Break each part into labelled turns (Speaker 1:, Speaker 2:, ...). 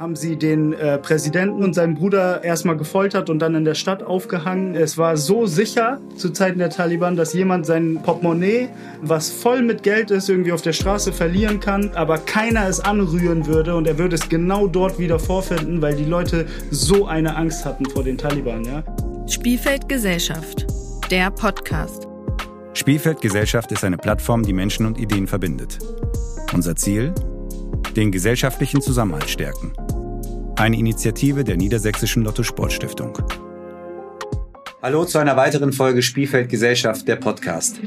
Speaker 1: haben sie den äh, Präsidenten und seinen Bruder erstmal gefoltert und dann in der Stadt aufgehangen. Es war so sicher zu Zeiten der Taliban, dass jemand sein Portemonnaie, was voll mit Geld ist, irgendwie auf der Straße verlieren kann, aber keiner es anrühren würde und er würde es genau dort wieder vorfinden, weil die Leute so eine Angst hatten vor den Taliban. Ja?
Speaker 2: Spielfeld Gesellschaft, der Podcast.
Speaker 3: Spielfeld Gesellschaft ist eine Plattform, die Menschen und Ideen verbindet. Unser Ziel? Den gesellschaftlichen Zusammenhalt stärken. Eine Initiative der Niedersächsischen Lotto Sportstiftung. Hallo zu einer weiteren Folge Spielfeld Gesellschaft, der Podcast.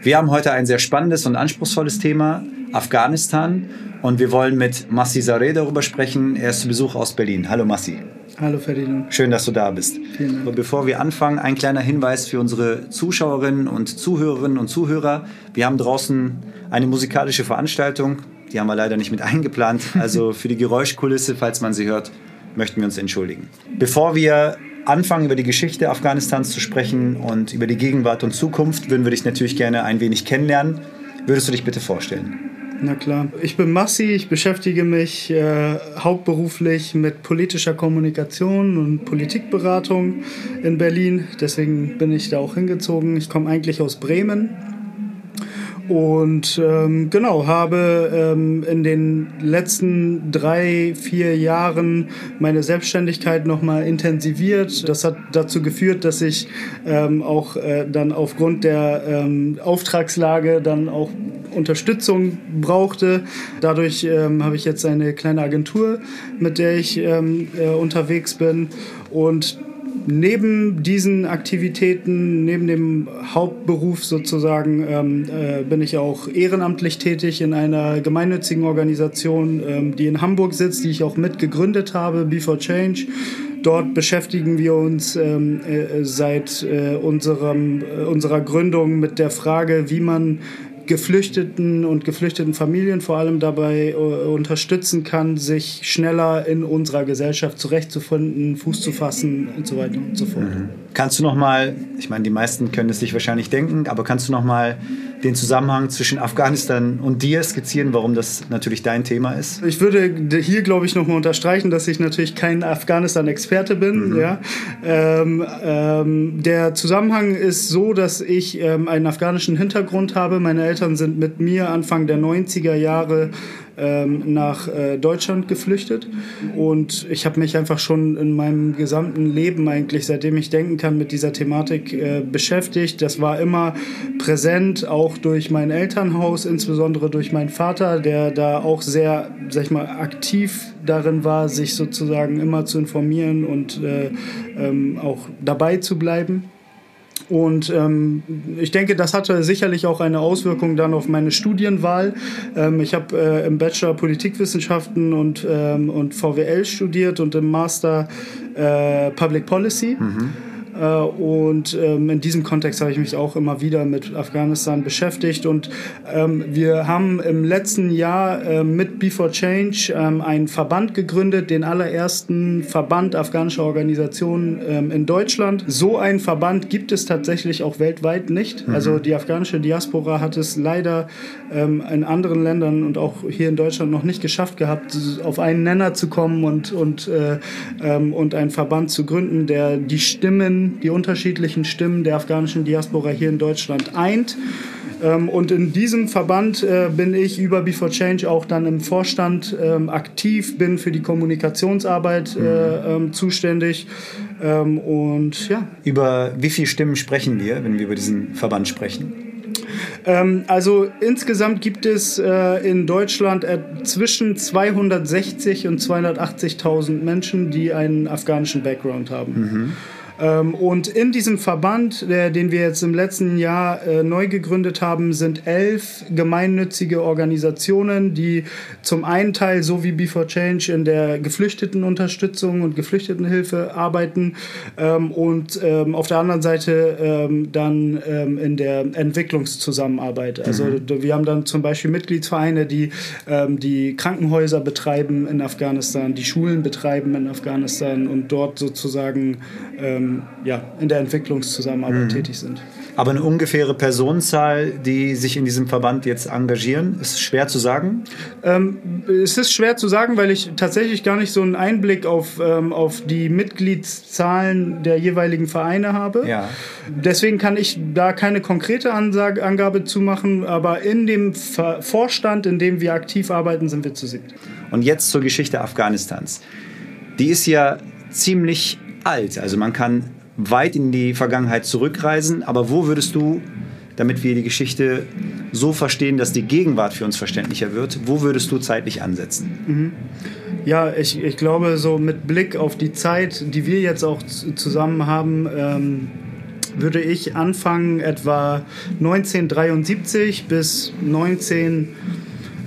Speaker 3: Wir haben heute ein sehr spannendes und anspruchsvolles Thema, Afghanistan. Und wir wollen mit Massi Sareh darüber sprechen. Er ist zu Besuch aus Berlin. Hallo Massi.
Speaker 1: Hallo Ferdinand.
Speaker 3: Schön, dass du da bist.
Speaker 1: Vielen Dank.
Speaker 3: Und bevor wir anfangen, ein kleiner Hinweis für unsere Zuschauerinnen und Zuhörerinnen und Zuhörer. Wir haben draußen eine musikalische Veranstaltung. Die haben wir leider nicht mit eingeplant. Also für die Geräuschkulisse, falls man sie hört, möchten wir uns entschuldigen. Bevor wir anfangen, über die Geschichte Afghanistans zu sprechen und über die Gegenwart und Zukunft, würden wir dich natürlich gerne ein wenig kennenlernen. Würdest du dich bitte vorstellen?
Speaker 1: Na klar. Ich bin Massi, ich beschäftige mich äh, hauptberuflich mit politischer Kommunikation und Politikberatung in Berlin. Deswegen bin ich da auch hingezogen. Ich komme eigentlich aus Bremen und ähm, genau, habe ähm, in den letzten drei, vier Jahren meine Selbstständigkeit nochmal intensiviert. Das hat dazu geführt, dass ich ähm, auch äh, dann aufgrund der ähm, Auftragslage dann auch Unterstützung brauchte. Dadurch ähm, habe ich jetzt eine kleine Agentur, mit der ich ähm, äh, unterwegs bin. Und neben diesen Aktivitäten, neben dem Hauptberuf sozusagen, ähm, äh, bin ich auch ehrenamtlich tätig in einer gemeinnützigen Organisation, ähm, die in Hamburg sitzt, die ich auch mitgegründet habe, Before Change. Dort beschäftigen wir uns ähm, äh, seit äh, unserem, äh, unserer Gründung mit der Frage, wie man Geflüchteten und geflüchteten Familien vor allem dabei äh, unterstützen kann, sich schneller in unserer Gesellschaft zurechtzufinden, Fuß zu fassen und so weiter und so fort. Mhm.
Speaker 3: Kannst du noch mal, ich meine, die meisten können es sich wahrscheinlich denken, aber kannst du noch mal den Zusammenhang zwischen Afghanistan und dir skizzieren, warum das natürlich dein Thema ist?
Speaker 1: Ich würde hier, glaube ich, noch mal unterstreichen, dass ich natürlich kein Afghanistan-Experte bin. Mhm. Ja. Ähm, ähm, der Zusammenhang ist so, dass ich ähm, einen afghanischen Hintergrund habe. Meine Eltern sind mit mir Anfang der 90er Jahre ähm, nach äh, Deutschland geflüchtet. Und ich habe mich einfach schon in meinem gesamten Leben eigentlich, seitdem ich denken kann, mit dieser Thematik äh, beschäftigt. Das war immer präsent, auch durch mein Elternhaus, insbesondere durch meinen Vater, der da auch sehr, sag ich mal, aktiv darin war, sich sozusagen immer zu informieren und äh, ähm, auch dabei zu bleiben. Und ähm, ich denke, das hatte sicherlich auch eine Auswirkung dann auf meine Studienwahl. Ähm, ich habe äh, im Bachelor Politikwissenschaften und, ähm, und VWL studiert und im Master äh, Public Policy. Mhm. Äh, und ähm, in diesem Kontext habe ich mich auch immer wieder mit Afghanistan beschäftigt. Und ähm, wir haben im letzten Jahr äh, mit Before Change ähm, einen Verband gegründet, den allerersten Verband afghanischer Organisationen in Deutschland. So einen Verband gibt es tatsächlich auch weltweit nicht. Mhm. Also die afghanische Diaspora hat es leider in anderen Ländern und auch hier in Deutschland noch nicht geschafft gehabt, auf einen Nenner zu kommen und, und, äh, und einen Verband zu gründen, der die Stimmen die unterschiedlichen Stimmen der afghanischen Diaspora hier in Deutschland eint. Ähm, und in diesem Verband äh, bin ich über Before Change auch dann im Vorstand ähm, aktiv, bin für die Kommunikationsarbeit äh, mhm. ähm, zuständig. und ja.
Speaker 3: Über wie viele Stimmen sprechen wir, wenn wir über diesen Verband sprechen?
Speaker 1: also insgesamt gibt es äh, in Deutschland zwischen 260 und 280.000 Menschen, die einen afghanischen Background haben. Mhm. Ähm, und in diesem Verband, den wir jetzt im letzten Jahr äh, neu gegründet haben, sind elf gemeinnützige Organisationen, die zum einen Teil, so wie Before Change, in der Geflüchtetenunterstützung und Geflüchtetenhilfe arbeiten ähm, und ähm, auf der anderen Seite dann in der Entwicklungszusammenarbeit. Also mhm. wir haben dann zum Beispiel Mitgliedsvereine, die die Krankenhäuser betreiben in Afghanistan, die Schulen betreiben in Afghanistan und dort sozusagen ja, in der Entwicklungszusammenarbeit mhm. tätig sind.
Speaker 4: Aber eine ungefähre Personenzahl, die sich in diesem Verband jetzt engagieren, ist schwer zu sagen?
Speaker 1: Ähm, es ist schwer zu sagen, weil ich tatsächlich gar nicht so einen Einblick auf, ähm, auf die Mitgliedszahlen der jeweiligen Vereine habe.
Speaker 4: Ja.
Speaker 1: Deswegen kann ich da keine konkrete Ansage, Angabe zu machen, aber in dem Ver Vorstand, in dem wir aktiv arbeiten, sind wir zu sehen.
Speaker 4: Und jetzt zur Geschichte Afghanistans. Die ist ja ziemlich alt. Also man kann weit in die Vergangenheit zurückreisen. Aber wo würdest du, damit wir die Geschichte so verstehen, dass die Gegenwart für uns verständlicher wird, wo würdest du zeitlich ansetzen?
Speaker 1: Mhm. Ja, ich, ich glaube, so mit Blick auf die Zeit, die wir jetzt auch zusammen haben, ähm, würde ich anfangen etwa 1973 bis 19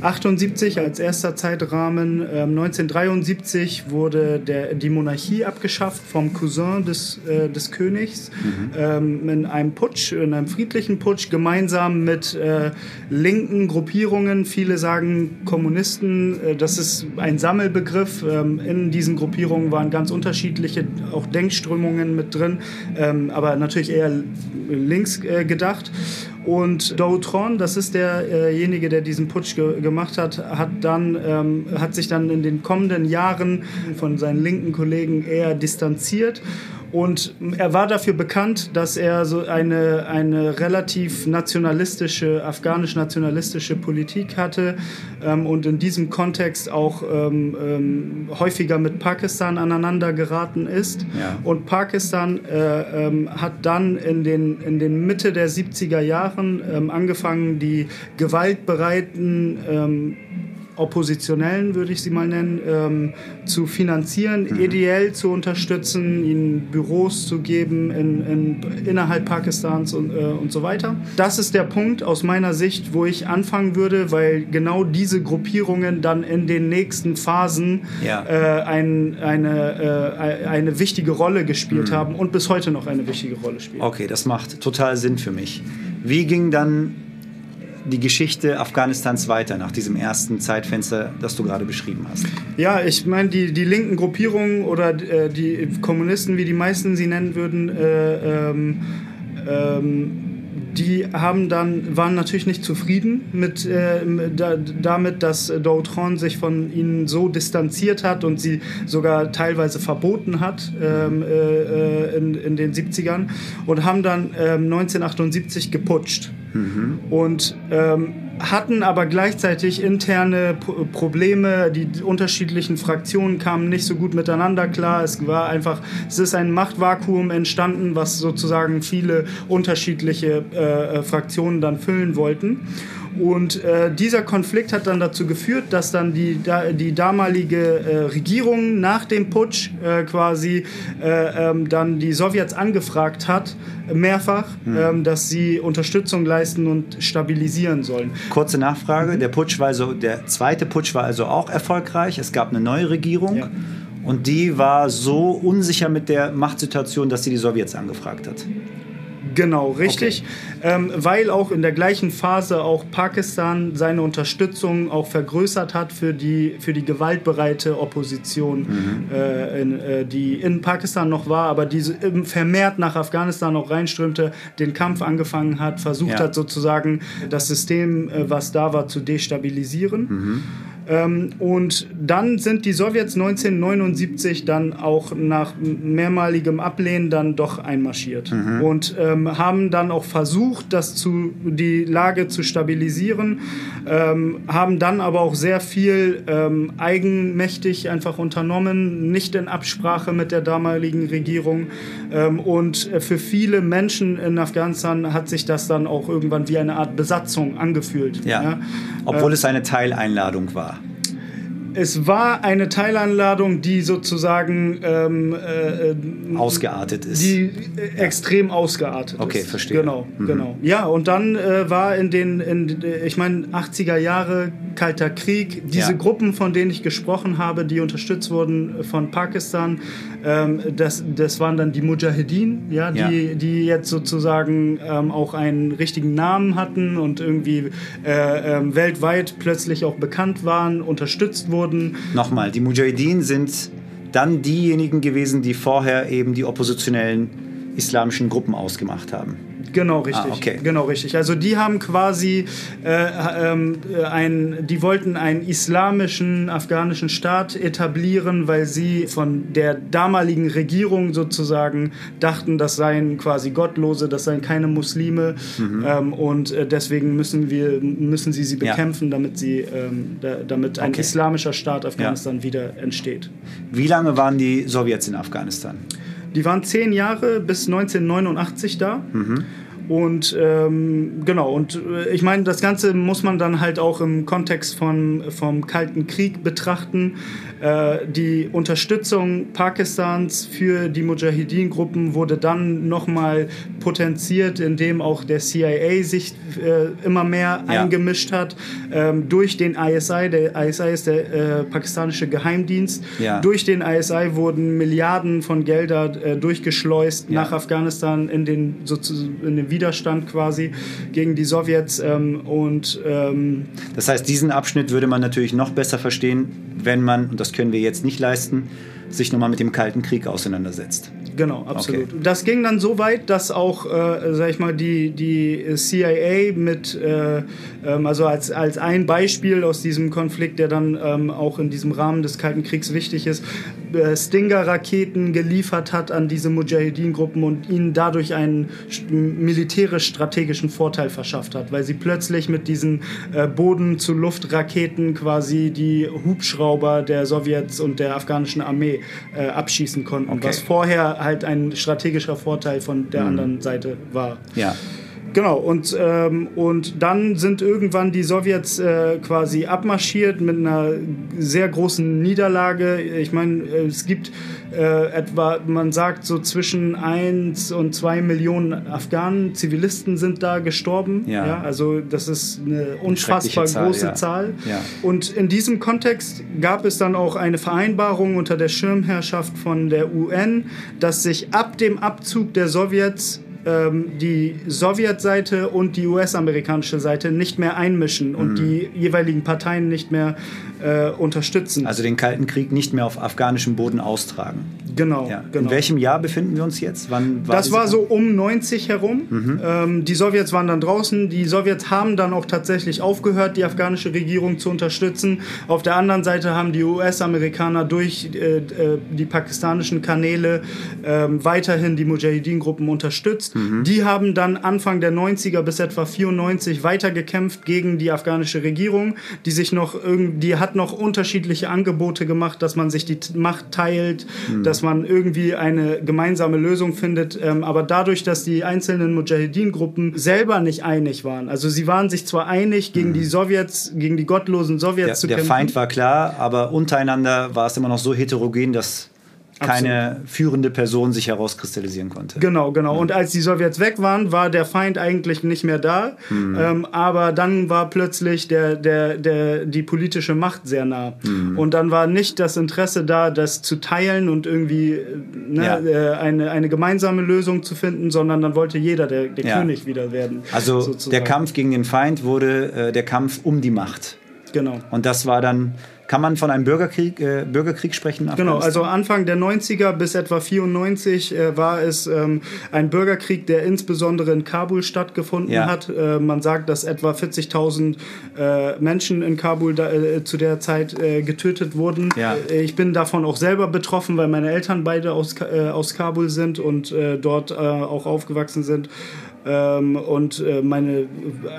Speaker 1: 78 als erster Zeitrahmen. Ähm, 1973 wurde der, die Monarchie abgeschafft vom Cousin des, äh, des Königs mhm. ähm, in einem Putsch, in einem friedlichen Putsch, gemeinsam mit äh, linken Gruppierungen. Viele sagen Kommunisten. Äh, das ist ein Sammelbegriff. Ähm, in diesen Gruppierungen waren ganz unterschiedliche auch Denkströmungen mit drin, ähm, aber natürlich eher links äh, gedacht. Und Doutron, das ist derjenige, der diesen Putsch ge gemacht hat, hat, dann, ähm, hat sich dann in den kommenden Jahren von seinen linken Kollegen eher distanziert und er war dafür bekannt, dass er so eine, eine relativ nationalistische, afghanisch-nationalistische Politik hatte ähm, und in diesem Kontext auch ähm, ähm, häufiger mit Pakistan aneinander geraten ist. Ja. Und Pakistan äh, ähm, hat dann in den, in den Mitte der 70er Jahren ähm, angefangen, die gewaltbereiten ähm, Oppositionellen, würde ich sie mal nennen, ähm, zu finanzieren, mhm. ideell zu unterstützen, ihnen Büros zu geben in, in, innerhalb Pakistans und, äh, und so weiter. Das ist der Punkt aus meiner Sicht, wo ich anfangen würde, weil genau diese Gruppierungen dann in den nächsten Phasen ja. äh, ein, eine, äh, eine wichtige Rolle gespielt mhm. haben und bis heute noch eine wichtige Rolle spielen.
Speaker 4: Okay, das macht total Sinn für mich. Wie ging dann die Geschichte Afghanistans weiter nach diesem ersten Zeitfenster, das du gerade beschrieben hast?
Speaker 1: Ja, ich meine, die, die linken Gruppierungen oder äh, die Kommunisten, wie die meisten sie nennen würden, äh, ähm, ähm, die haben dann, waren natürlich nicht zufrieden mit, äh, da, damit, dass Doutron sich von ihnen so distanziert hat und sie sogar teilweise verboten hat ähm, äh, äh in, in den 70ern und haben dann ähm, 1978 geputscht. Mhm. Und ähm, hatten aber gleichzeitig interne Probleme. Die unterschiedlichen Fraktionen kamen nicht so gut miteinander klar. Es war einfach, es ist ein Machtvakuum entstanden, was sozusagen viele unterschiedliche äh, äh Fraktionen dann füllen wollten. Und äh, dieser Konflikt hat dann dazu geführt, dass dann die, da, die damalige äh, Regierung nach dem Putsch äh, quasi äh, ähm, dann die Sowjets angefragt hat, mehrfach, mhm. ähm, dass sie Unterstützung leisten und stabilisieren sollen.
Speaker 4: Kurze Nachfrage, der Putsch war also, der zweite Putsch war also auch erfolgreich. Es gab eine neue Regierung. Ja. Und die war so unsicher mit der Machtsituation, dass sie die Sowjets angefragt hat.
Speaker 1: Genau, richtig. Okay. Ähm, weil auch in der gleichen Phase auch Pakistan seine Unterstützung auch vergrößert hat für die, für die gewaltbereite Opposition, mhm. äh, in, äh, die in Pakistan noch war, aber die vermehrt nach Afghanistan auch reinströmte, den Kampf angefangen hat, versucht ja. hat sozusagen das System, äh, was da war, zu destabilisieren. Mhm. Ähm, und dann sind die Sowjets 1979 dann auch nach mehrmaligem Ablehnen dann doch einmarschiert mhm. und ähm, haben dann auch versucht, das zu, die Lage zu stabilisieren, ähm, haben dann aber auch sehr viel ähm, eigenmächtig einfach unternommen, nicht in Absprache mit der damaligen Regierung. Ähm, und für viele Menschen in Afghanistan hat sich das dann auch irgendwann wie eine Art Besatzung angefühlt.
Speaker 4: Ja. ja? Obwohl äh, es eine Teileinladung war.
Speaker 1: Es war eine Teileinladung, die sozusagen ähm, äh,
Speaker 4: ausgeartet ist.
Speaker 1: Die äh, extrem ausgeartet
Speaker 4: okay,
Speaker 1: ist.
Speaker 4: Okay, verstehe.
Speaker 1: Genau, mhm. genau. Ja, und dann äh, war in den, in, ich meine, 80er Jahre, Kalter Krieg, diese ja. Gruppen, von denen ich gesprochen habe, die unterstützt wurden von Pakistan, ähm, das, das waren dann die Mujahedin, ja, die, ja. die jetzt sozusagen ähm, auch einen richtigen Namen hatten und irgendwie äh, ähm, weltweit plötzlich auch bekannt waren, unterstützt wurden wurden.
Speaker 4: Nochmal, die Mujahideen sind dann diejenigen gewesen, die vorher eben die oppositionellen islamischen Gruppen ausgemacht haben.
Speaker 1: Genau, richtig.
Speaker 3: Ah, okay.
Speaker 1: Genau, richtig. Also die haben quasi äh, ähm, ein, die wollten einen islamischen afghanischen Staat etablieren, weil sie von der damaligen Regierung sozusagen dachten, das seien quasi Gottlose, das seien keine Muslime
Speaker 3: Mhm.
Speaker 1: ähm, und äh, deswegen müssen wir müssen sie sie
Speaker 3: Ja.
Speaker 1: bekämpfen, damit sie ähm, da, damit ein
Speaker 3: Okay.
Speaker 1: islamischer Staat Afghanistan wieder entsteht.
Speaker 3: Wie lange waren die Sowjets in Afghanistan?
Speaker 1: Die waren zehn Jahre bis 1989 da.
Speaker 3: Mhm.
Speaker 1: Und ähm, genau, und äh, ich meine, das Ganze muss man dann halt auch im Kontext von, vom Kalten Krieg betrachten. Äh, die Unterstützung Pakistans für die Mujahideen-Gruppen wurde dann nochmal potenziert, indem auch der CIA sich äh, immer mehr
Speaker 3: Ja.
Speaker 1: eingemischt hat ähm, durch den ISI. Der ISI ist der äh, pakistanische Geheimdienst.
Speaker 3: Ja.
Speaker 1: Durch den ISI wurden Milliarden von Gelder äh, durchgeschleust
Speaker 3: Ja.
Speaker 1: nach Afghanistan in den, sozusagen in den Widerstand quasi gegen die Sowjets. Ähm, und ähm,
Speaker 3: Das heißt, diesen Abschnitt würde man natürlich noch besser verstehen, wenn man, und das können wir jetzt nicht leisten, sich nochmal mit dem Kalten Krieg auseinandersetzt.
Speaker 1: Genau, absolut. Das ging dann so weit, dass auch, äh, sag ich mal, die, die CIA mit, äh, ähm, also als, als ein Beispiel aus diesem Konflikt, der dann ähm, auch in diesem Rahmen des Kalten Kriegs wichtig ist, Stinger-Raketen geliefert hat an diese Mujahideen-Gruppen und ihnen dadurch einen st- militärisch-strategischen Vorteil verschafft hat, weil sie plötzlich mit diesen äh, Boden-zu-Luft-Raketen quasi die Hubschrauber der Sowjets und der afghanischen Armee äh, abschießen konnten,
Speaker 3: Okay.
Speaker 1: was vorher halt ein strategischer Vorteil von der anderen Seite war.
Speaker 3: Ja.
Speaker 1: Genau, und, ähm, und dann sind irgendwann die Sowjets äh, quasi abmarschiert mit einer sehr großen Niederlage. Ich meine, es gibt äh, etwa, man sagt so zwischen 1 und 2 Millionen Afghanen, Zivilisten sind da gestorben.
Speaker 3: Ja.
Speaker 1: also das ist eine unfassbar
Speaker 3: Zahl,
Speaker 1: große
Speaker 3: ja.
Speaker 1: Zahl.
Speaker 3: Ja.
Speaker 1: Und in diesem Kontext gab es dann auch eine Vereinbarung unter der Schirmherrschaft von der UN, dass sich ab dem Abzug der Sowjets ähm, die Sowjetseite und die US-amerikanische Seite nicht mehr einmischen
Speaker 3: Mhm.
Speaker 1: und die jeweiligen Parteien nicht mehr äh, unterstützen.
Speaker 3: Also den Kalten Krieg nicht mehr auf afghanischem Boden austragen.
Speaker 1: genau,
Speaker 3: Ja.
Speaker 1: genau.
Speaker 3: In welchem Jahr befinden wir uns jetzt? Wann war
Speaker 1: Das war so um 90 herum.
Speaker 3: Mhm.
Speaker 1: Ähm, die Sowjets waren dann draußen. Die Sowjets haben dann auch tatsächlich aufgehört, die afghanische Regierung zu unterstützen. Auf der anderen Seite haben die US-Amerikaner durch äh, äh, die pakistanischen Kanäle ähm, weiterhin die Mujahideen-Gruppen unterstützt.
Speaker 3: Mhm.
Speaker 1: Die haben dann Anfang der 90er bis etwa 94 weitergekämpft gegen die afghanische Regierung, die sich noch irgendwie, die hat noch unterschiedliche Angebote gemacht, dass man sich die Macht teilt, dass man irgendwie eine gemeinsame Lösung findet. Ähm, aber dadurch, dass die einzelnen Mujahideen-Gruppen selber nicht einig waren, also sie waren sich zwar einig gegen die Sowjets, gegen die gottlosen Sowjets
Speaker 3: der,
Speaker 1: zu
Speaker 3: der
Speaker 1: kämpfen.
Speaker 3: Feind war klar, aber untereinander war es immer noch so heterogen, dass keine führende Person sich herauskristallisieren konnte.
Speaker 1: Genau, genau. Und als die Sowjets weg waren, war der Feind eigentlich nicht mehr da. Ähm, aber dann war plötzlich der, der, der, die politische Macht sehr nah. Und dann war nicht das Interesse da, das zu teilen und irgendwie äh, ne,
Speaker 3: Ja.
Speaker 1: äh, eine, eine gemeinsame Lösung zu finden, sondern dann wollte jeder der, der
Speaker 3: Ja.
Speaker 1: König wieder werden.
Speaker 3: Also
Speaker 1: sozusagen.
Speaker 3: der Kampf gegen den Feind wurde äh, der Kampf um die Macht.
Speaker 1: Genau.
Speaker 3: Und das war dann, kann man von einem Bürgerkrieg, äh, Bürgerkrieg sprechen?
Speaker 1: Genau, also Anfang der 90er bis etwa 94 äh, war es ähm, ein Bürgerkrieg, der insbesondere in Kabul stattgefunden
Speaker 3: Ja.
Speaker 1: hat. Äh, man sagt, dass etwa 40.000 äh, Menschen in Kabul da, äh, zu der Zeit äh, getötet wurden.
Speaker 3: Ja.
Speaker 1: Ich bin davon auch selber betroffen, weil meine Eltern beide aus, aus Kabul sind und dort auch aufgewachsen sind. Ähm, und äh, meine,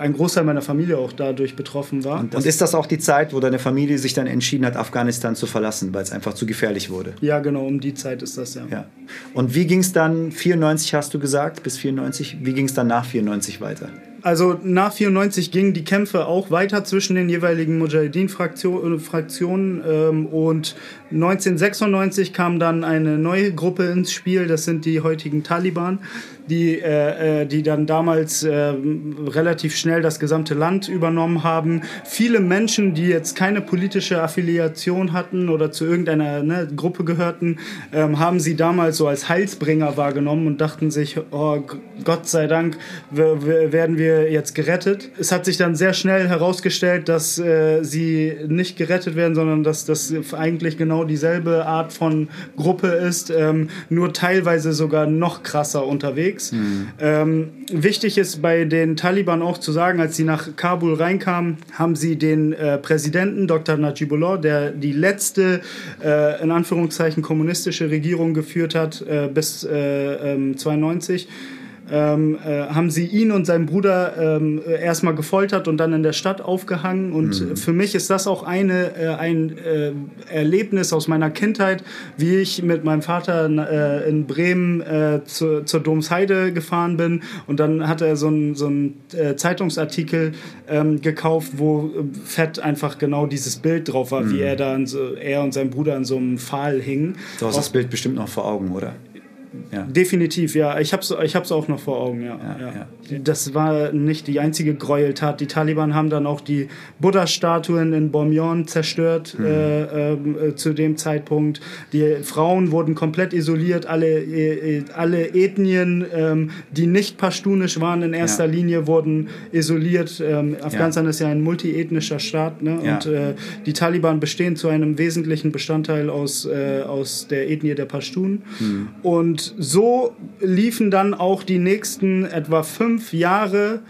Speaker 1: ein Großteil meiner Familie auch dadurch betroffen war.
Speaker 3: Und ist das auch die Zeit, wo deine Familie sich dann entschieden hat, Afghanistan zu verlassen, weil es einfach zu gefährlich wurde?
Speaker 1: ja, genau, um die Zeit ist das ja.
Speaker 3: Ja. Und wie ging es dann, 94 hast du gesagt, bis 94, wie ging es dann nach 94 weiter?
Speaker 1: Also nach 94 gingen die Kämpfe auch weiter zwischen den jeweiligen Mujahideen-Fraktionen Fraktionen, ähm, und 1996 kam dann eine neue Gruppe ins Spiel, das sind die heutigen Taliban, die, äh, äh, die dann damals äh, relativ schnell das gesamte Land übernommen haben. Viele Menschen, die jetzt keine politische Affiliation hatten oder zu irgendeiner ne, Gruppe gehörten, ähm, haben sie damals so als Heilsbringer wahrgenommen und dachten sich, oh, Gott sei Dank werden wir jetzt gerettet. Es hat sich dann sehr schnell herausgestellt, dass äh, sie nicht gerettet werden, sondern dass das eigentlich genau dieselbe Art von Gruppe ist, ähm, nur teilweise sogar noch krasser unterwegs. Mhm. Ähm, wichtig ist bei den Taliban auch zu sagen, als sie nach Kabul reinkamen, haben sie den äh, Präsidenten Dr. Najibullah, der die letzte äh, in Anführungszeichen kommunistische Regierung geführt hat äh, bis 92 äh, ähm, äh, haben sie ihn und seinen Bruder ähm, erstmal gefoltert und dann in der Stadt aufgehangen. Und mhm. für mich ist das auch eine, äh, ein äh, Erlebnis aus meiner Kindheit, wie ich mit meinem Vater äh, in Bremen äh, zu, zur Domsheide gefahren bin. Und dann hat er so einen so äh, Zeitungsartikel ähm, gekauft, wo fett einfach genau dieses Bild drauf war, mhm. wie er da, so, er und sein Bruder an so einem Pfahl hingen.
Speaker 3: Du hast das Bild bestimmt noch vor Augen, oder?
Speaker 1: Ja. Definitiv, ja. Ich habe es ich hab's auch noch vor Augen, ja. Ja, ja. Das war nicht die einzige Gräueltat. Die Taliban haben dann auch die Buddha-Statuen in Bormyon zerstört mhm. äh, äh, zu dem Zeitpunkt. Die Frauen wurden komplett isoliert. Alle, äh, alle Ethnien, ähm, die nicht pashtunisch waren in erster Linie, wurden isoliert. Ähm, Afghanistan ist ja ein multiethnischer Staat. Ne? Und äh, die Taliban bestehen zu einem wesentlichen Bestandteil aus, äh, aus der Ethnie der Pashtun. Mhm. Und so liefen dann auch die nächsten etwa fünf Jahre,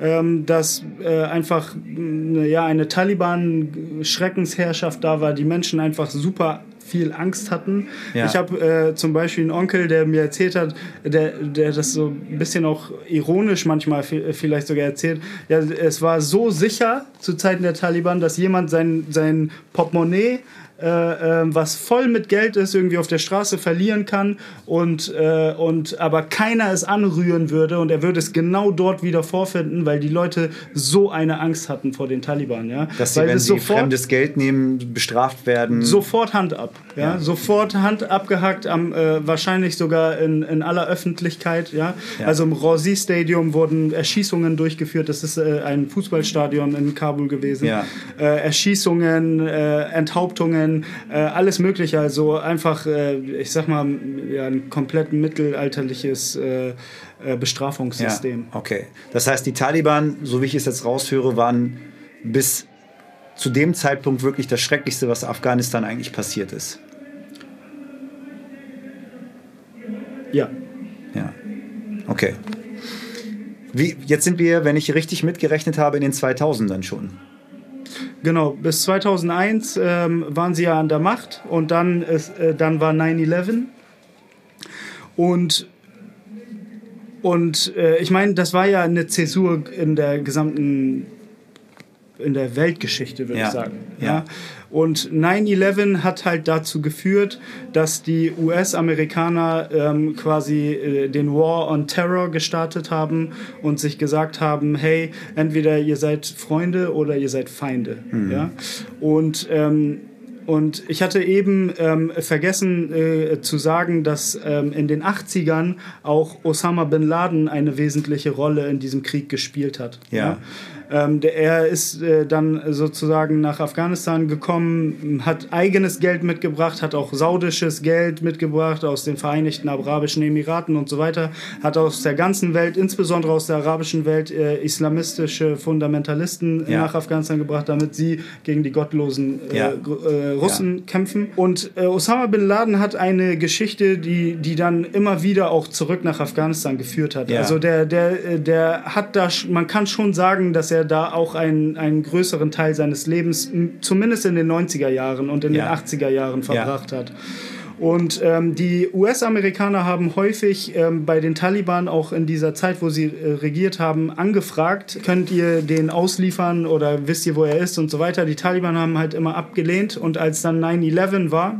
Speaker 1: ähm, dass äh, einfach äh, ja, eine Taliban-Schreckensherrschaft da war, die Menschen einfach super viel Angst hatten. Ja. Ich habe äh, zum Beispiel einen Onkel, der mir erzählt hat, der, der das so ein bisschen auch ironisch manchmal vielleicht sogar erzählt. Ja, es war so sicher zu Zeiten der Taliban, dass jemand sein, sein Portemonnaie was voll mit Geld ist, irgendwie auf der Straße verlieren kann und, äh, und aber keiner es anrühren würde und er würde es genau dort wieder vorfinden, weil die Leute so eine Angst hatten vor den Taliban. Ja?
Speaker 3: Dass sie,
Speaker 1: weil
Speaker 3: wenn sie fremdes Geld nehmen, bestraft werden.
Speaker 1: Sofort Hand ab. Ja? ja. Sofort Hand abgehackt, am, äh, wahrscheinlich sogar in, in aller Öffentlichkeit. Ja? ja. Also im Rosi Stadium wurden Erschießungen durchgeführt. Das ist äh, ein Fußballstadion in Kabul gewesen. Ja. Äh, Erschießungen, Enthauptungen Serien, äh, alles Mögliche. Also einfach, äh, ich sag mal, ja, ein komplett mittelalterliches äh, äh, Bestrafungssystem.
Speaker 3: Ja, okay. Das heißt, die Taliban, so wie ich es jetzt raushöre, waren bis zu dem Zeitpunkt wirklich das Schrecklichste, was Afghanistan eigentlich passiert ist.
Speaker 1: Ja.
Speaker 3: Ja. Okay. Wie, jetzt sind wir, wenn ich richtig mitgerechnet habe, in den 2000ern schon.
Speaker 1: Genau, bis 2001 ähm, waren sie ja an der Macht und dann, ist, äh, dann war 9-11. Und, und äh, ich meine, das war ja eine Zäsur in der gesamten in der Weltgeschichte, würde ja. ich sagen. Ja. ja. Und 9-11 hat halt dazu geführt, dass die US-Amerikaner ähm, quasi äh, den War on Terror gestartet haben und sich gesagt haben, hey, entweder ihr seid Freunde oder ihr seid Feinde. Mhm. Ja? Und ähm, und ich hatte eben ähm, vergessen äh, zu sagen, dass ähm, in den 80ern auch Osama bin Laden eine wesentliche Rolle in diesem Krieg gespielt hat.
Speaker 3: Ja.
Speaker 1: Ähm, der, er ist äh, dann sozusagen nach Afghanistan gekommen, hat eigenes Geld mitgebracht, hat auch saudisches Geld mitgebracht aus den Vereinigten Arabischen Emiraten und so weiter, hat aus der ganzen Welt, insbesondere aus der arabischen Welt, äh, islamistische Fundamentalisten ja. nach Afghanistan gebracht, damit sie gegen die gottlosen äh, ja. Äh, Russen ja. kämpfen. Und äh, Osama bin Laden hat eine Geschichte, die, die dann immer wieder auch zurück nach Afghanistan geführt hat. Also der, der, äh, der hat da, man kann schon sagen, dass er er da auch einen, einen größeren Teil seines Lebens, zumindest in den 90er Jahren und in ja. den 80er Jahren verbracht ja. hat. Und ähm, die US-Amerikaner haben häufig ähm, bei den Taliban auch in dieser Zeit, wo sie äh, regiert haben, angefragt, könnt ihr den ausliefern oder wisst ihr, wo er ist und so weiter. Die Taliban haben halt immer abgelehnt und als dann 9-11 war,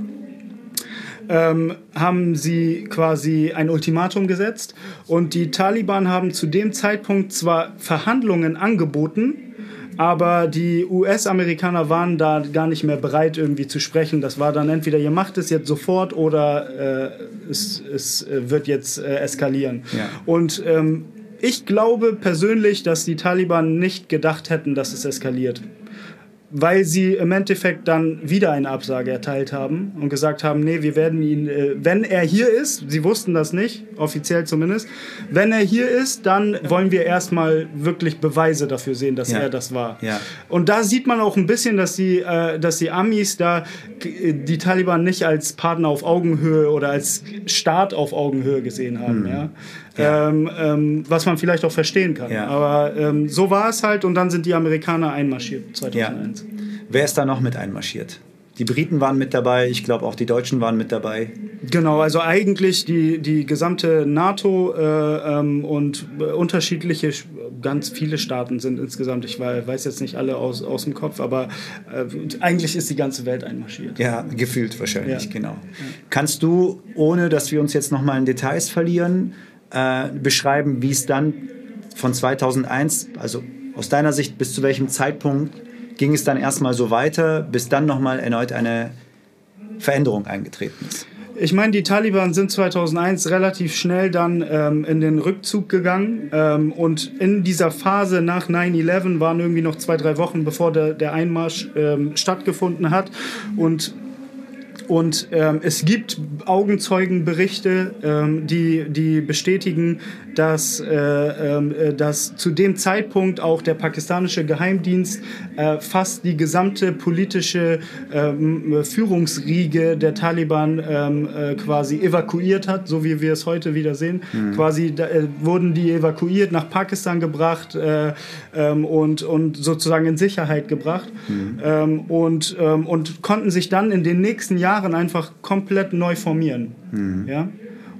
Speaker 1: ähm, haben sie quasi ein Ultimatum gesetzt und die Taliban haben zu dem Zeitpunkt zwar Verhandlungen angeboten, aber die US-Amerikaner waren da gar nicht mehr bereit, irgendwie zu sprechen. Das war dann entweder ihr macht es jetzt sofort oder äh, es, es wird jetzt äh, eskalieren. Ja. Und ähm, ich glaube persönlich, dass die Taliban nicht gedacht hätten, dass es eskaliert weil sie im Endeffekt dann wieder eine Absage erteilt haben und gesagt haben, nee, wir werden ihn, äh, wenn er hier ist, sie wussten das nicht, offiziell zumindest, wenn er hier ist, dann wollen wir erstmal wirklich Beweise dafür sehen, dass
Speaker 3: Ja.
Speaker 1: er das war.
Speaker 3: Ja.
Speaker 1: Und da sieht man auch ein bisschen, dass die, äh, dass die Amis da äh, die Taliban nicht als Partner auf Augenhöhe oder als Staat auf Augenhöhe gesehen haben.
Speaker 3: Mhm. Ja.
Speaker 1: Ähm, ähm, was man vielleicht auch verstehen kann.
Speaker 3: Ja.
Speaker 1: Aber ähm, so war es halt und dann sind die Amerikaner einmarschiert
Speaker 3: Ja.
Speaker 1: 2001.
Speaker 3: Wer ist da noch mit einmarschiert? Die Briten waren mit dabei, ich glaube auch die Deutschen waren mit dabei.
Speaker 1: Genau, also eigentlich die, die gesamte NATO äh, ähm, und äh, unterschiedliche, sch- ganz viele Staaten sind insgesamt, ich wei- weiß jetzt nicht alle aus, aus dem Kopf, aber äh, eigentlich ist die ganze Welt einmarschiert.
Speaker 3: Ja, gefühlt wahrscheinlich,
Speaker 1: Ja.
Speaker 3: genau. Kannst du, ohne dass wir uns jetzt nochmal in Details verlieren, äh, beschreiben, wie es dann von 2001, also aus deiner Sicht, bis zu welchem Zeitpunkt ging es dann erstmal so weiter, bis dann nochmal erneut eine Veränderung eingetreten ist?
Speaker 1: Ich meine, die Taliban sind 2001 relativ schnell dann ähm, in den Rückzug gegangen ähm, und in dieser Phase nach 9-11 waren irgendwie noch zwei, drei Wochen, bevor der, der Einmarsch ähm, stattgefunden hat und und ähm, es gibt Augenzeugenberichte, ähm, die, die bestätigen, dass, äh, ähm, äh, dass zu dem Zeitpunkt auch der pakistanische Geheimdienst äh, fast die gesamte politische ähm, Führungsriege der Taliban ähm, äh, quasi evakuiert hat, so wie wir es heute wieder sehen. Quasi da, äh, wurden die evakuiert, nach Pakistan gebracht äh, und, und sozusagen in Sicherheit gebracht. Ähm, und, und konnten sich dann in den nächsten Jahren einfach komplett neu formieren. Ja?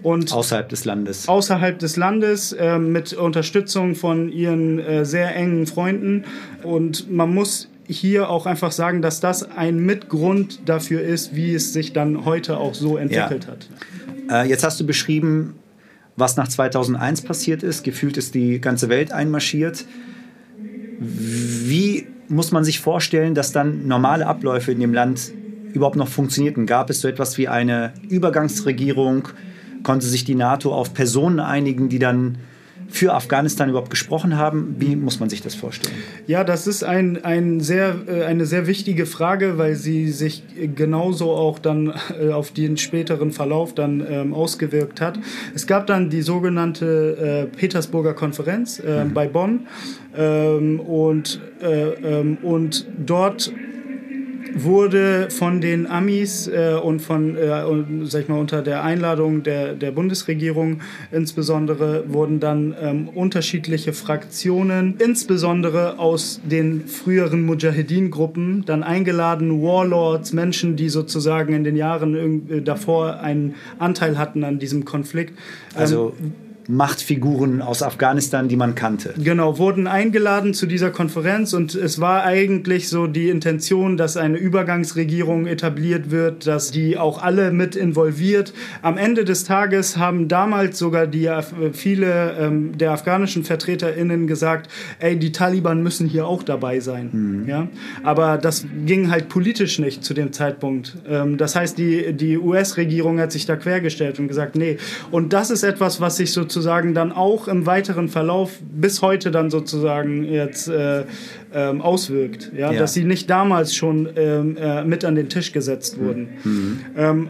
Speaker 1: Und
Speaker 3: Außerhalb des Landes.
Speaker 1: außerhalb des Landes äh, mit Unterstützung von ihren äh, sehr engen Freunden. Und man muss hier auch einfach sagen, dass das ein Mitgrund dafür ist, wie es sich dann heute auch so entwickelt hat.
Speaker 3: Äh, jetzt hast du beschrieben, was nach 2001 passiert ist. Gefühlt ist die ganze Welt einmarschiert. Wie muss man sich vorstellen, dass dann normale Abläufe in dem Land überhaupt noch funktionierten? Gab es so etwas wie eine Übergangsregierung? Konnte sich die NATO auf Personen einigen, die dann für Afghanistan überhaupt gesprochen haben? Wie muss man sich das vorstellen?
Speaker 1: Ja, das ist ein, ein sehr, äh, eine sehr wichtige Frage, weil sie sich genauso auch dann äh, auf den späteren Verlauf dann ähm, ausgewirkt hat. Es gab dann die sogenannte äh, Petersburger Konferenz äh, bei Bonn ähm, und, äh, ähm, und dort wurde von den Amis äh, und von, äh, und, sag ich mal, unter der Einladung der, der Bundesregierung insbesondere wurden dann ähm, unterschiedliche Fraktionen, insbesondere aus den früheren Mujahedin-Gruppen, dann eingeladen, Warlords, Menschen, die sozusagen in den Jahren davor einen Anteil hatten an diesem Konflikt.
Speaker 3: Also Machtfiguren aus Afghanistan, die man kannte.
Speaker 1: Genau, wurden eingeladen zu dieser Konferenz und es war eigentlich so die Intention, dass eine Übergangsregierung etabliert wird, dass die auch alle mit involviert. Am Ende des Tages haben damals sogar die Af- viele ähm, der afghanischen VertreterInnen gesagt, ey, die Taliban müssen hier auch dabei sein. Ja? Aber das ging halt politisch nicht zu dem Zeitpunkt. Ähm, das heißt, die, die US-Regierung hat sich da quergestellt und gesagt, nee. Und das ist etwas, was sich sozusagen dann auch im weiteren Verlauf bis heute dann sozusagen jetzt äh, ähm, auswirkt. Ja?
Speaker 3: Ja.
Speaker 1: Dass sie nicht damals schon ähm, äh, mit an den Tisch gesetzt wurden. Ähm,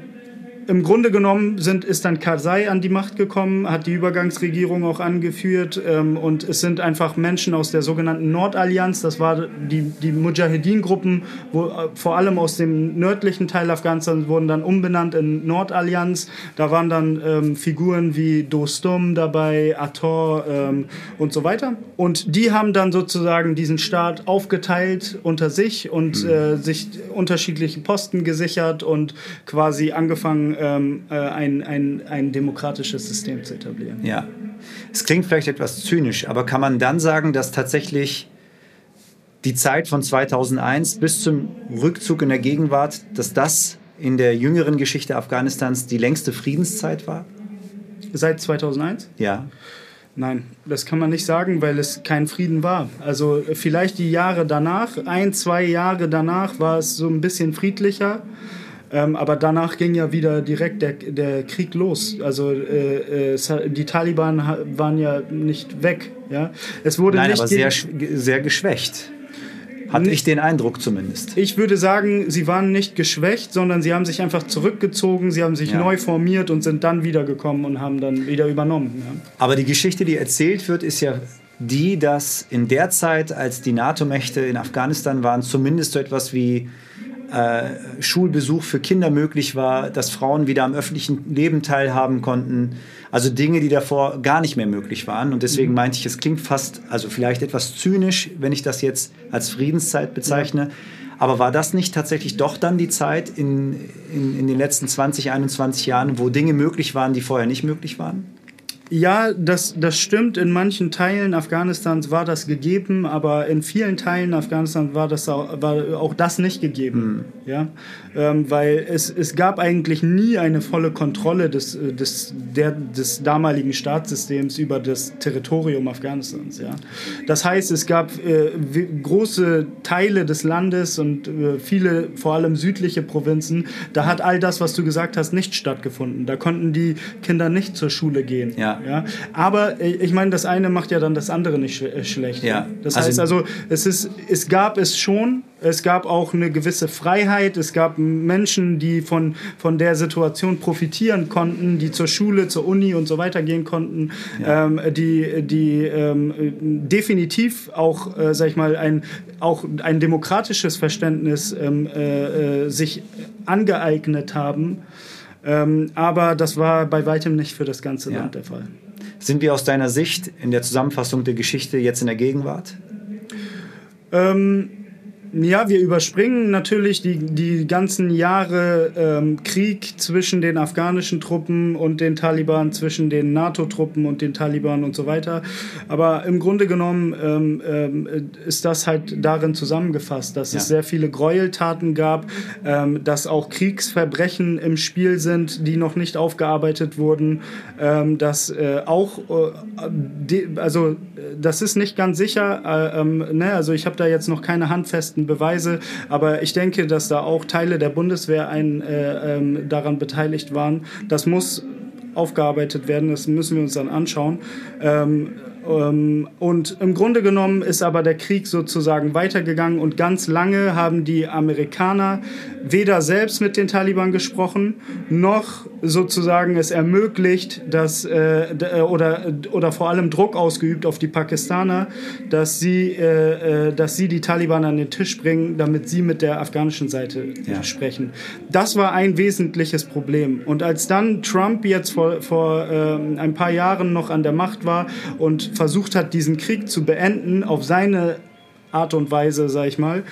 Speaker 1: im Grunde genommen sind, ist dann Karzai an die Macht gekommen, hat die Übergangsregierung auch angeführt ähm, und es sind einfach Menschen aus der sogenannten Nordallianz, das war die, die Mujahedin-Gruppen, wo, äh, vor allem aus dem nördlichen Teil Afghanistans wurden dann umbenannt in Nordallianz. Da waren dann ähm, Figuren wie Dostum dabei, Ator ähm, und so weiter. Und die haben dann sozusagen diesen Staat aufgeteilt unter sich und äh, sich unterschiedliche Posten gesichert und quasi angefangen, ähm, äh, ein, ein, ein demokratisches System zu etablieren.
Speaker 3: Ja. Es klingt vielleicht etwas zynisch, aber kann man dann sagen, dass tatsächlich die Zeit von 2001 bis zum Rückzug in der Gegenwart, dass das in der jüngeren Geschichte Afghanistans die längste Friedenszeit war?
Speaker 1: Seit 2001?
Speaker 3: Ja.
Speaker 1: Nein, das kann man nicht sagen, weil es kein Frieden war. Also vielleicht die Jahre danach, ein, zwei Jahre danach war es so ein bisschen friedlicher. Ähm, aber danach ging ja wieder direkt der, der Krieg los. Also äh, äh, die Taliban waren ja nicht weg. Ja? Es wurde
Speaker 3: Nein,
Speaker 1: nicht
Speaker 3: aber sehr, sehr geschwächt. Hatte ich den Eindruck zumindest.
Speaker 1: Ich würde sagen, sie waren nicht geschwächt, sondern sie haben sich einfach zurückgezogen, sie haben sich
Speaker 3: Ja.
Speaker 1: neu formiert und sind dann wiedergekommen und haben dann wieder übernommen. Ja.
Speaker 3: Aber die Geschichte, die erzählt wird, ist ja die, dass in der Zeit, als die NATO-Mächte in Afghanistan waren, zumindest so etwas wie äh, Schulbesuch für Kinder möglich war, dass Frauen wieder am öffentlichen Leben teilhaben konnten. Also Dinge, die davor gar nicht mehr möglich waren. Und deswegen meinte ich, es klingt fast, also vielleicht etwas zynisch, wenn ich das jetzt als Friedenszeit bezeichne. Aber war das nicht tatsächlich doch dann die Zeit in, in, in den letzten 20, 21 Jahren, wo Dinge möglich waren, die vorher nicht möglich waren?
Speaker 1: Ja, das, das stimmt. In manchen Teilen Afghanistans war das gegeben, aber in vielen Teilen Afghanistans war, das auch, war auch das nicht gegeben. Ja? Ähm, weil es, es gab eigentlich nie eine volle Kontrolle des, des, der, des damaligen Staatssystems über das Territorium Afghanistans. Ja? Das heißt, es gab äh, große Teile des Landes und äh, viele, vor allem südliche Provinzen, da hat all das, was du gesagt hast, nicht stattgefunden. Da konnten die Kinder nicht zur Schule gehen.
Speaker 3: Ja.
Speaker 1: Ja? Aber äh, ich meine, das eine macht ja dann das andere nicht sch äh, schlecht.
Speaker 3: Ja.
Speaker 1: Das
Speaker 3: Also-
Speaker 1: heißt also, es, ist, es gab es schon, es gab auch eine gewisse Freiheit, es gab Menschen, die von, von der Situation profitieren konnten, die zur Schule, zur Uni und so weiter gehen konnten, ähm, die, die ähm, definitiv auch, äh, sag ich mal, ein, auch ein demokratisches Verständnis ähm, äh, äh, sich angeeignet haben. Ähm, aber das war bei weitem nicht für das ganze
Speaker 3: Ja.
Speaker 1: Land der Fall.
Speaker 3: Sind wir aus deiner Sicht in der Zusammenfassung der Geschichte jetzt in der Gegenwart?
Speaker 1: Ähm, ja, wir überspringen natürlich die, die ganzen Jahre ähm, Krieg zwischen den afghanischen Truppen und den Taliban, zwischen den NATO-Truppen und den Taliban und so weiter. Aber im Grunde genommen ähm, ähm, ist das halt darin zusammengefasst, dass
Speaker 3: Ja.
Speaker 1: es sehr viele Gräueltaten gab, ähm, dass auch Kriegsverbrechen im Spiel sind, die noch nicht aufgearbeitet wurden, ähm, dass äh, auch, äh, die, also das ist nicht ganz sicher, äh, ähm, ne? also ich habe da jetzt noch keine handfesten Beweise, aber ich denke, dass da auch Teile der Bundeswehr ein, äh, ähm, daran beteiligt waren. Das muss aufgearbeitet werden, das müssen wir uns dann anschauen. Ähm, und im Grunde genommen ist aber der Krieg sozusagen weitergegangen und ganz lange haben die Amerikaner weder selbst mit den Taliban gesprochen, noch sozusagen es ermöglicht, dass, äh, äh, oder, oder vor allem Druck ausgeübt auf die Pakistaner, dass sie, äh, dass sie die Taliban an den Tisch bringen, damit sie mit der afghanischen Seite
Speaker 3: Ja.
Speaker 1: sprechen. Das war ein wesentliches Problem. Und als dann Trump jetzt vor, vor ähm, ein paar Jahren noch an der Macht war und versucht hat, diesen Krieg zu beenden, auf seine Art und Weise, sag ich mal,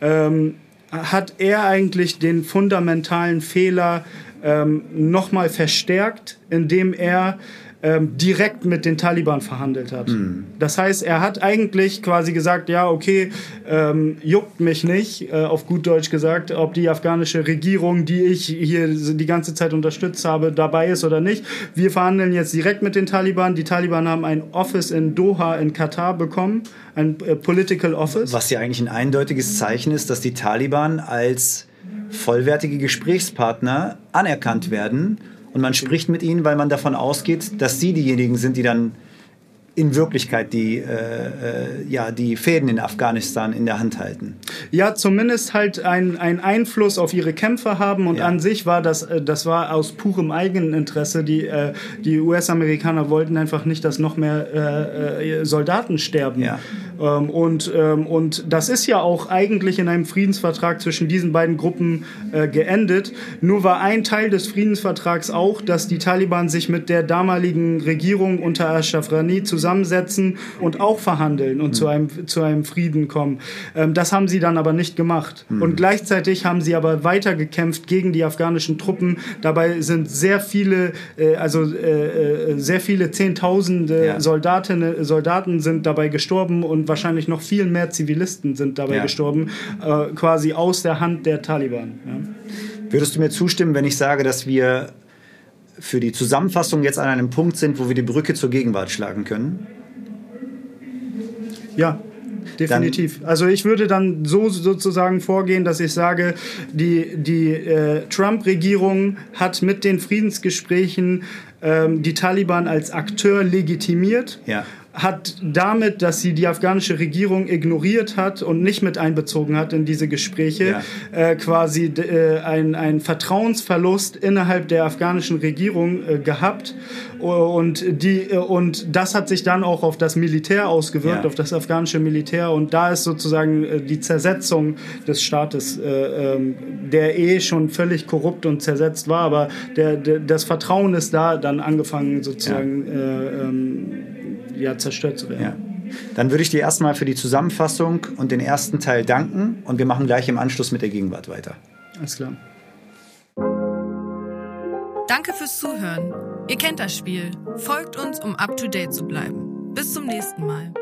Speaker 1: ähm, hat er eigentlich den fundamentalen Fehler ähm, nochmal verstärkt, indem er ähm, direkt mit den Taliban verhandelt hat. Das heißt, er hat eigentlich quasi gesagt, ja, okay, ähm, juckt mich nicht, äh, auf gut Deutsch gesagt, ob die afghanische Regierung, die ich hier die ganze Zeit unterstützt habe, dabei ist oder nicht. Wir verhandeln jetzt direkt mit den Taliban. Die Taliban haben ein Office in Doha in Katar bekommen, ein äh, Political Office.
Speaker 3: Was ja eigentlich ein eindeutiges Zeichen ist, dass die Taliban als vollwertige Gesprächspartner anerkannt werden und man spricht mit ihnen, weil man davon ausgeht, dass sie diejenigen sind, die dann in Wirklichkeit die, äh, äh, ja, die Fäden in Afghanistan in der Hand halten.
Speaker 1: Ja, zumindest halt einen Einfluss auf ihre Kämpfe haben und
Speaker 3: Ja.
Speaker 1: an sich war das, äh, das war aus purem Eigeninteresse. Die, äh, die US-Amerikaner wollten einfach nicht, dass noch mehr äh, äh, Soldaten sterben.
Speaker 3: Ja.
Speaker 1: Ähm, und, ähm, und das ist ja auch eigentlich in einem Friedensvertrag zwischen diesen beiden Gruppen äh, geendet. Nur war ein Teil des Friedensvertrags auch, dass die Taliban sich mit der damaligen Regierung unter Ashraf Ghani zusammensetzen und auch verhandeln und zu, einem, zu einem Frieden kommen. Ähm, das haben sie dann aber nicht gemacht. Und gleichzeitig haben sie aber weiter gekämpft gegen die afghanischen Truppen. Dabei sind sehr viele, äh, also äh, äh, sehr viele Zehntausende
Speaker 3: Ja.
Speaker 1: Soldatinnen, Soldaten sind dabei gestorben und wahrscheinlich noch viel mehr Zivilisten sind dabei
Speaker 3: Ja.
Speaker 1: gestorben, äh, quasi aus der Hand der Taliban. Ja.
Speaker 3: Würdest du mir zustimmen, wenn ich sage, dass wir für die Zusammenfassung jetzt an einem Punkt sind, wo wir die Brücke zur Gegenwart schlagen können?
Speaker 1: Ja, definitiv. also ich würde dann so sozusagen vorgehen, dass ich sage, die, die äh, Trump-Regierung hat mit den Friedensgesprächen ähm, die Taliban als Akteur legitimiert.
Speaker 3: Ja.
Speaker 1: Hat damit, dass sie die afghanische Regierung ignoriert hat und nicht mit einbezogen hat in diese Gespräche, ja. äh, quasi äh, ein, ein Vertrauensverlust innerhalb der afghanischen Regierung äh, gehabt. Und, die, äh, und das hat sich dann auch auf das Militär ausgewirkt, ja. auf das afghanische Militär. Und da ist sozusagen äh, die Zersetzung des Staates, äh, ähm, der eh schon völlig korrupt und zersetzt war, aber der, der das Vertrauen ist da dann angefangen sozusagen ja. Ähm, ja, zerstört zu werden. Ja.
Speaker 3: Dann würde ich dir erstmal für die Zusammenfassung und den ersten Teil danken und wir machen gleich im Anschluss mit der Gegenwart weiter.
Speaker 1: Alles klar.
Speaker 2: Danke fürs Zuhören. Ihr kennt das Spiel. Folgt uns, um up to date zu bleiben. Bis zum nächsten Mal.